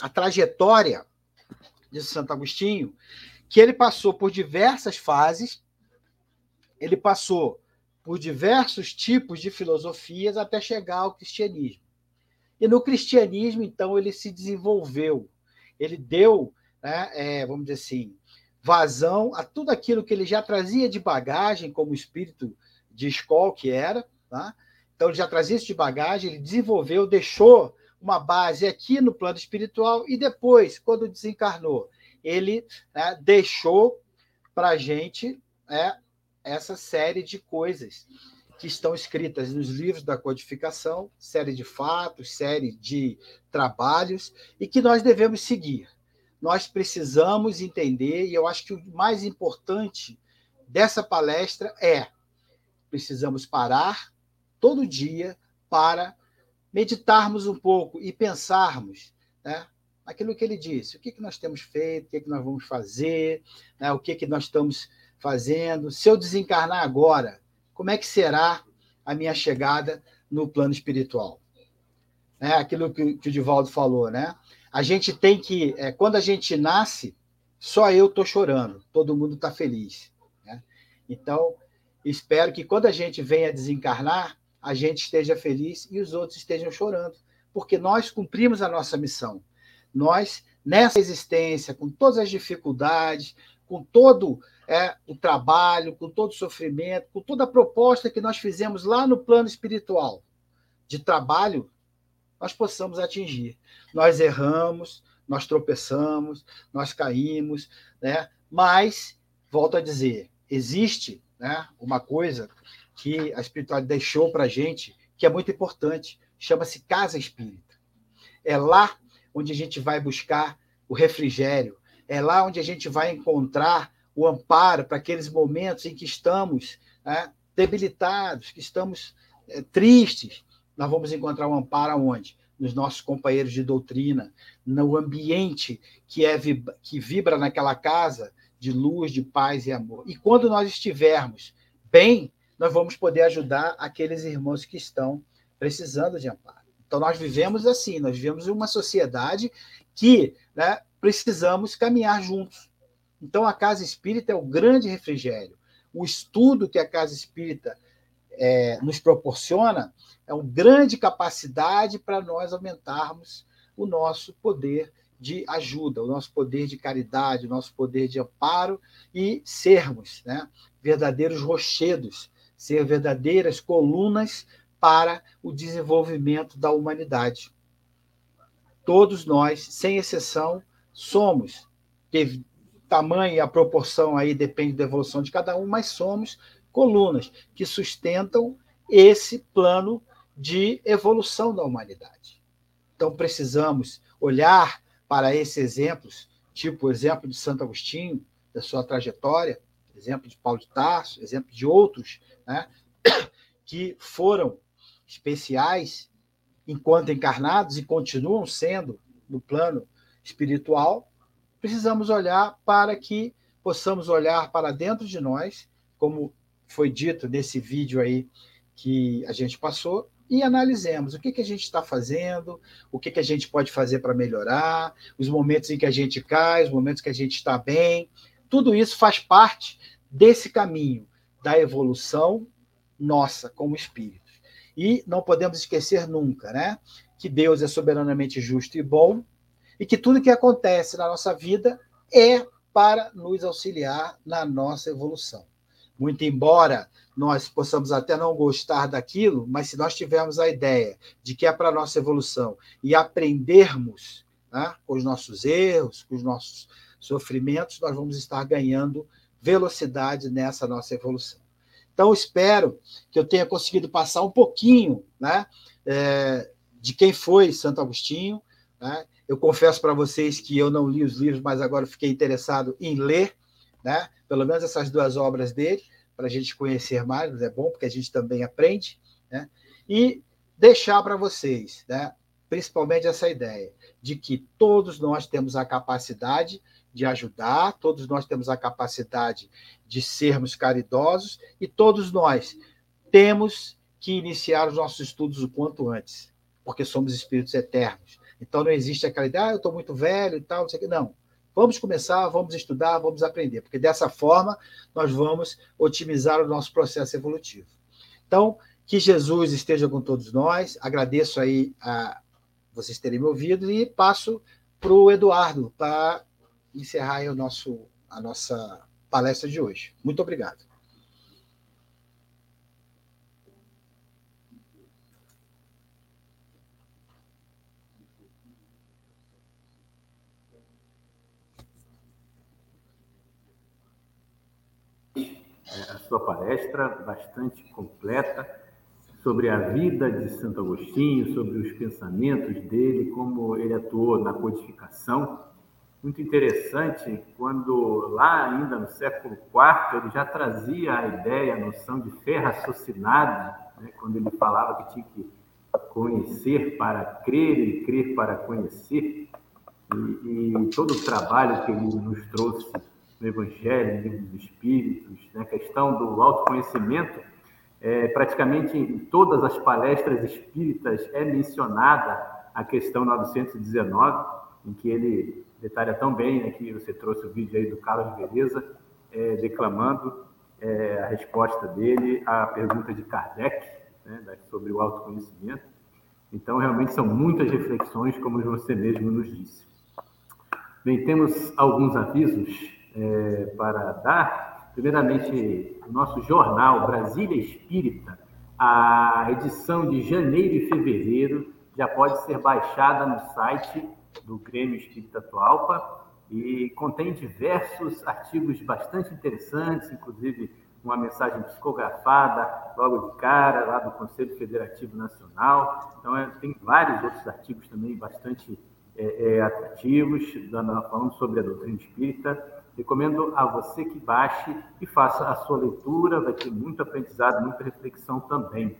a trajetória de Santo Agostinho, que ele passou por diversas fases, ele passou por diversos tipos de filosofias até chegar ao cristianismo. E no cristianismo, então, ele se desenvolveu, ele deu, né, é, vamos dizer assim, vazão a tudo aquilo que ele já trazia de bagagem, como espírito de escola que era. Tá? Então, ele já trazia isso de bagagem, ele desenvolveu, deixou uma base aqui no plano espiritual e depois, quando desencarnou, ele né, deixou para a gente é, essa série de coisas que estão escritas nos livros da codificação, série de fatos, série de trabalhos, e que nós devemos seguir. Nós precisamos entender, e eu acho que o mais importante dessa palestra é: precisamos parar todo dia para meditarmos um pouco e pensarmos né, aquilo que ele disse, o que, que nós temos feito, o que, que nós vamos fazer, né, o que, que nós estamos fazendo. Se eu desencarnar agora, como é que será a minha chegada no plano espiritual? É aquilo que, que o Divaldo falou, né? A gente tem que, é, quando a gente nasce, só eu estou chorando, todo mundo está feliz. Né? Então, espero que quando a gente venha desencarnar, a gente esteja feliz e os outros estejam chorando, porque nós cumprimos a nossa missão. Nós, nessa existência, com todas as dificuldades, com todo é, o trabalho, com todo o sofrimento, com toda a proposta que nós fizemos lá no plano espiritual de trabalho, nós possamos atingir. Nós erramos, nós tropeçamos, nós caímos, né? mas, volto a dizer, existe né, uma coisa que a espiritualidade deixou para a gente que é muito importante, chama-se casa espírita. É lá onde a gente vai buscar o refrigério, é lá onde a gente vai encontrar o amparo para aqueles momentos em que estamos né, debilitados, que estamos é, tristes. Nós vamos encontrar o amparo aonde? nos nossos companheiros de doutrina, no ambiente que, é, que vibra naquela casa de luz, de paz e amor. E quando nós estivermos bem, nós vamos poder ajudar aqueles irmãos que estão precisando de amparo. Então, nós vivemos assim, nós vivemos em uma sociedade que né, precisamos caminhar juntos. Então, a casa espírita é o grande refrigério. O estudo que a casa espírita é, nos proporciona é uma grande capacidade para nós aumentarmos o nosso poder de ajuda, o nosso poder de caridade, o nosso poder de amparo e sermos né, verdadeiros rochedos, ser verdadeiras colunas para o desenvolvimento da humanidade. Todos nós, sem exceção, somos, teve tamanho e a proporção aí depende da evolução de cada um, mas somos colunas que sustentam esse plano de evolução da humanidade. Então precisamos olhar para esses exemplos, tipo o exemplo de Santo Agostinho, da sua trajetória, exemplo de Paulo de Tarso, exemplo de outros, né, que foram especiais enquanto encarnados e continuam sendo no plano espiritual, precisamos olhar para que possamos olhar para dentro de nós, como foi dito nesse vídeo aí que a gente passou, e analisemos o que, que a gente está fazendo, o que, que a gente pode fazer para melhorar, os momentos em que a gente cai, os momentos que a gente está bem. Tudo isso faz parte desse caminho da evolução nossa como espíritos. E não podemos esquecer nunca, né? Que Deus é soberanamente justo e bom e que tudo que acontece na nossa vida é para nos auxiliar na nossa evolução. Muito embora nós possamos até não gostar daquilo, mas se nós tivermos a ideia de que é para a nossa evolução e aprendermos né, com os nossos erros, com os nossos sofrimentos, nós vamos estar ganhando velocidade nessa nossa evolução. Então, espero que eu tenha conseguido passar um pouquinho né, é, de quem foi Santo Agostinho. Né? Eu confesso para vocês que eu não li os livros, mas agora fiquei interessado em ler né? pelo menos essas duas obras dele, para a gente conhecer mais, é bom, porque a gente também aprende, né? e deixar para vocês, né? principalmente essa ideia de que todos nós temos a capacidade de ajudar, todos nós temos a capacidade de sermos caridosos e todos nós temos que iniciar os nossos estudos o quanto antes, porque somos espíritos eternos. Então não existe aquela ideia, ah, eu estou muito velho e tal, não sei o que. Não. Vamos começar, vamos estudar, vamos aprender, porque dessa forma nós vamos otimizar o nosso processo evolutivo. Então, que Jesus esteja com todos nós. Agradeço aí a vocês terem me ouvido e passo para o Eduardo para encerrar o nosso, a nossa palestra de hoje. Muito obrigado. a sua palestra, bastante completa, sobre a vida de Santo Agostinho, sobre os pensamentos dele, como ele atuou na codificação. Muito interessante, quando lá ainda no século IV, ele já trazia a ideia, a noção de fé raciocinada, né, quando ele falava que tinha que conhecer para crer e crer para conhecer. E, e todo o trabalho que ele nos trouxe no Evangelho, no Livro dos Espíritos, né? a questão do autoconhecimento, é, praticamente em todas as palestras espíritas é mencionada a questão 919, em que ele detalha tão bem, né, que você trouxe o vídeo aí do Carlos Beleza, é, declamando é, a resposta dele à pergunta de Kardec, né, sobre o autoconhecimento. Então, realmente são muitas reflexões, como você mesmo nos disse. Bem, temos alguns avisos é, para dar. Primeiramente, o nosso jornal Brasília Espírita, a edição de janeiro e fevereiro já pode ser baixada no site do Grêmio Espírita Atualpa e contém diversos artigos bastante interessantes, inclusive uma mensagem psicografada logo de cara, lá do Conselho Federativo Nacional. Então, é, tem vários outros artigos também bastante é, é, atrativos, falando sobre a doutrina espírita. Recomendo a você que baixe e faça a sua leitura, vai ter muito aprendizado, muita reflexão também.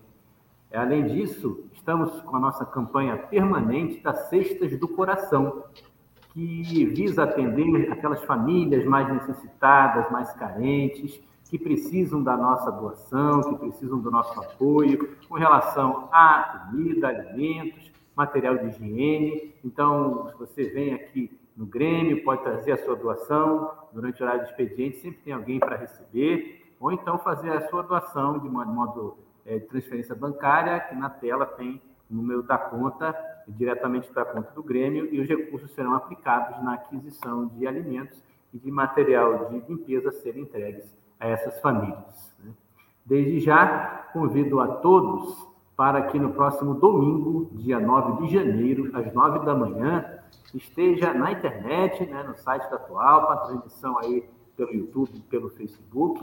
Além disso, estamos com a nossa campanha permanente das Cestas do Coração, que visa atender aquelas famílias mais necessitadas, mais carentes, que precisam da nossa doação, que precisam do nosso apoio com relação à comida, alimentos, material de higiene. Então, se você vem aqui no Grêmio, pode trazer a sua doação durante o horário de expediente, sempre tem alguém para receber, ou então fazer a sua doação de modo é, de transferência bancária, que na tela tem o número da conta diretamente para a conta do Grêmio e os recursos serão aplicados na aquisição de alimentos e de material de limpeza serem entregues a essas famílias. Né? Desde já, convido a todos para que no próximo domingo, dia 9 de janeiro, às 9 da manhã, esteja na internet, né, no site da Atual, a transmissão aí pelo YouTube, pelo Facebook,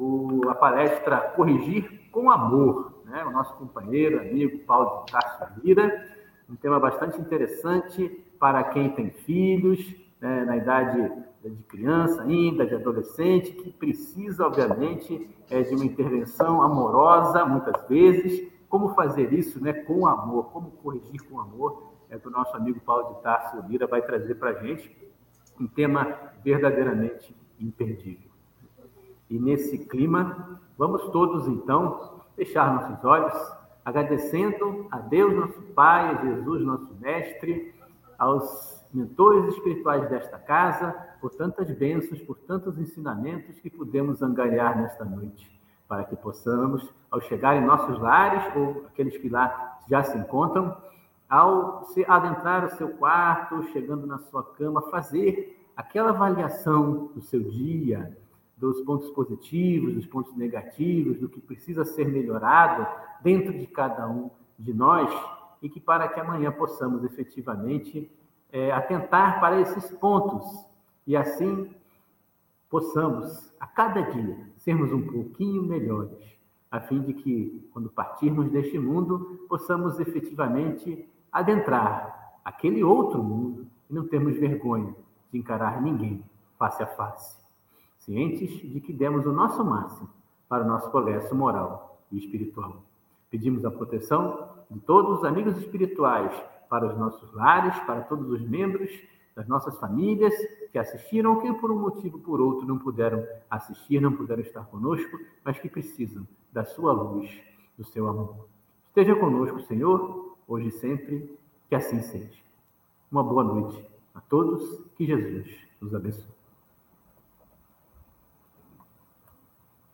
o, a palestra Corrigir com Amor, né, o nosso companheiro, amigo Paulo de Castro Lira, um tema bastante interessante para quem tem filhos, né, na idade de criança ainda, de adolescente, que precisa, obviamente, é, de uma intervenção amorosa, muitas vezes. Como fazer isso né, com amor, como corrigir com amor, é que o nosso amigo Paulo de Tarso Lira vai trazer para a gente um tema verdadeiramente imperdível. E nesse clima, vamos todos então fechar nossos olhos, agradecendo a Deus, nosso Pai, a Jesus, nosso Mestre, aos mentores espirituais desta casa, por tantas bênçãos, por tantos ensinamentos que pudemos angariar nesta noite, para que possamos, ao chegar em nossos lares, ou aqueles que lá já se encontram, ao se adentrar o seu quarto, chegando na sua cama, fazer aquela avaliação do seu dia, dos pontos positivos, dos pontos negativos, do que precisa ser melhorado dentro de cada um de nós, e que para que amanhã possamos efetivamente é, atentar para esses pontos e assim possamos, a cada dia, sermos um pouquinho melhores, a fim de que, quando partirmos deste mundo, possamos efetivamente adentrar aquele outro mundo e não termos vergonha de encarar ninguém face a face, cientes de que demos o nosso máximo para o nosso progresso moral e espiritual. Pedimos a proteção de todos os amigos espirituais para os nossos lares, para todos os membros das nossas famílias que assistiram que por um motivo ou por outro não puderam assistir, não puderam estar conosco, mas que precisam da sua luz, do seu amor. Esteja conosco, Senhor, hoje e sempre, que assim seja. Uma boa noite a todos, que Jesus nos abençoe.